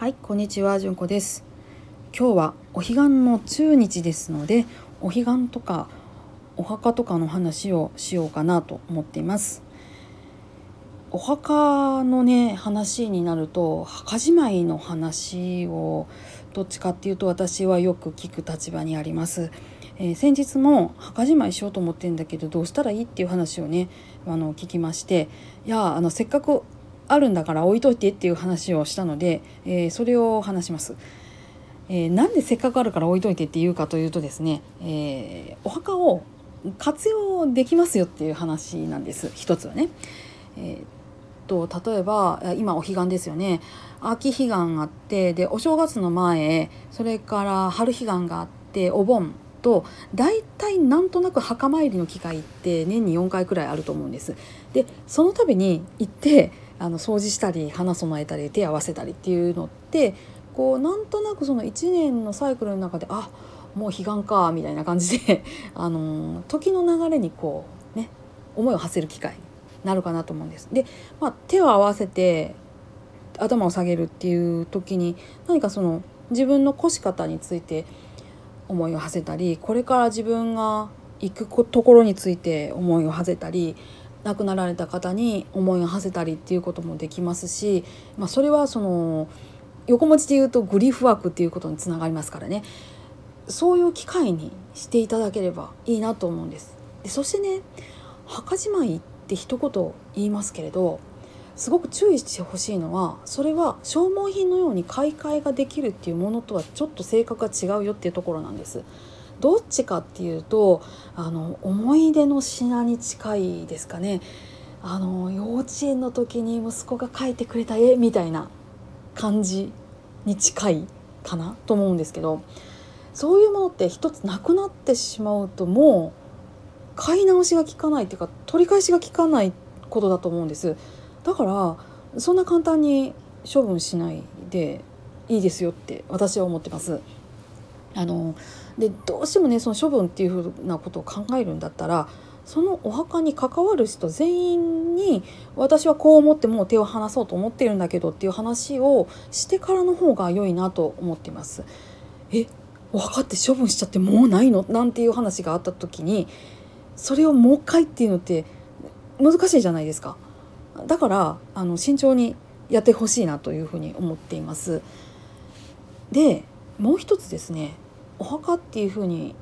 はいこんにちはじゅんこです今日はお彼岸の中日ですのでお彼岸とかお墓とかの話をしようかなと思っていますお墓のね話になると墓じまいの話をどっちかっていうと私はよく聞く立場にあります。えー、先日も墓じまいしようと思ってんだけどどうしたらいいっていう話をねあの聞きましていやあのせっかくあるんだから置いといてっていう話をしたので、えー、それを話します。えー、なんでせっかくあるから置いといてっていうかというとですね、えー、お墓を活用できますよっていう話なんです一つはね。えーと例えば今お彼岸ですよね秋彼岸あってでお正月の前それから春彼岸があってお盆と大体なんとなく墓参りの機会って年に4回くらいあると思うんです。でその度に行ってあの掃除したり花備えたり手合わせたりっていうのってこうなんとなくその1年のサイクルの中であもう彼岸かみたいな感じで あの時の流れにこうね思いを馳せる機会になるかなと思うんです。で、まあ、手を合わせて頭を下げるっていう時に何かその自分の越し方について思いを馳せたりこれから自分が行くところについて思いを馳せたり亡くなられた方に思いを馳せたりっていうこともできますし、まあ、それはその横文字で言うとグリーフワークっていうことにつながりますからねそういう機会にしていただければいいなと思うんです。でそしてね墓じまいって一言言いますけれどすごく注意してほしいのはそれは消耗品のように買い替えができるっていうものとはちょっと性格が違うよっていうところなんです。どっちかっていうとあの思い出の品に近いですかねあの幼稚園の時に息子が描いてくれた絵みたいな感じに近いかなと思うんですけどそういうものって一つなくなってしまうともう買い直しが効かないっていうか取り返しが効かないことだと思うんですだからそんな簡単に処分しないでいいですよって私は思ってます。あのでどうしてもねその処分っていうふうなことを考えるんだったらそのお墓に関わる人全員に私はこう思ってもう手を離そうと思ってるんだけどっていう話をしてからの方が良いなと思っています。えお墓って処分しちゃってもうないの？なんていう話があった時にそれをもう一回っていうのって難しいじゃないですか。だからあの慎重にやってほしいなというふうに思っています。でもう一つですねお墓っていうふうに、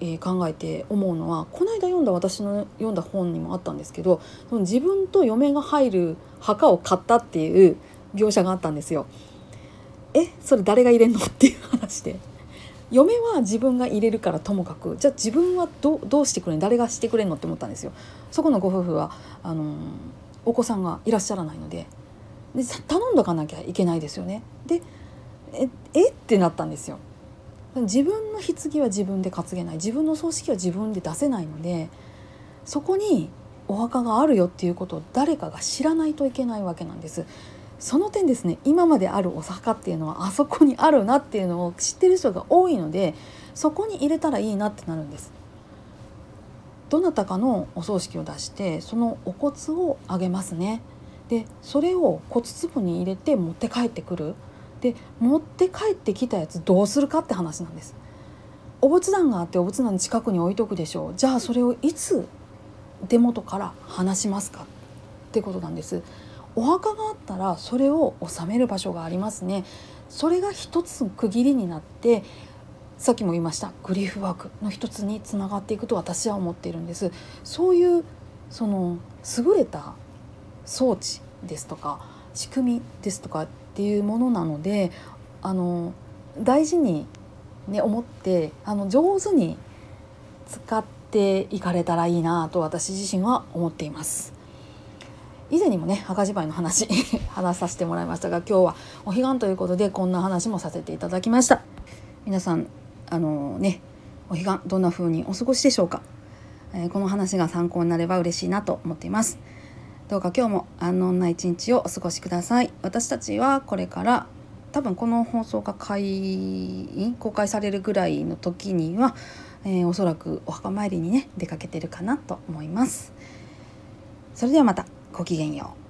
えー、考えて思うのはこの間読んだ私の読んだ本にもあったんですけどその自分と嫁が入る墓を買ったっていう描写があったんですよ。えそれ誰が入れんの？っていう話で嫁は自分が入れるからともかくじゃあ自分はどどうしてくれん誰がしてくれんの？って思ったんですよ。そこのご夫婦はあのお子さんがいらっしゃらないのでで頼んどかなきゃいけないですよね。でええ？ってなったんですよ。自分の棺は自分で担げない自分の葬式は自分で出せないのでそこにお墓があるよっていうことを誰かが知らないといけないわけなんです。その点ですね今まであるお墓っていうのはあそこにあるなっていうのを知ってる人が多いのでそこに入れたらいいなってなるんです。どなたかのお葬式を出してそのお骨をあげますね。でそれを骨壺に入れて持って帰ってくる。で持って帰ってきたやつどうするかって話なんです。お仏壇があってお仏壇の近くに置いとくでしょう。じゃあそれをいつ手元から離しますかってことなんです。お墓があったらそれを収める場所がありますね。それが一つ区切りになってさっきも言いましたグリーフワークの一つにつながっていくと私は思っているんです。そういうその優れた装置ですとか仕組みですとかっていうものなのであの大事に、ね、思ってあの上手に使っていかれたらいいなと私自身は思っています。以前にもね墓じまいの話 話させてもらいましたが今日はお彼岸ということでこんな話もさせていただきました。皆さんあのねお彼岸どんな風にお過ごしでしょうか、えー、この話が参考になれば嬉しいなと思っています。どうか今日も安穏な一日をお過ごしください。私たちはこれから多分この放送が開公開されるぐらいの時には、えー、おそらくお墓参りにね出かけてるかなと思います。それではまたごきげんよう。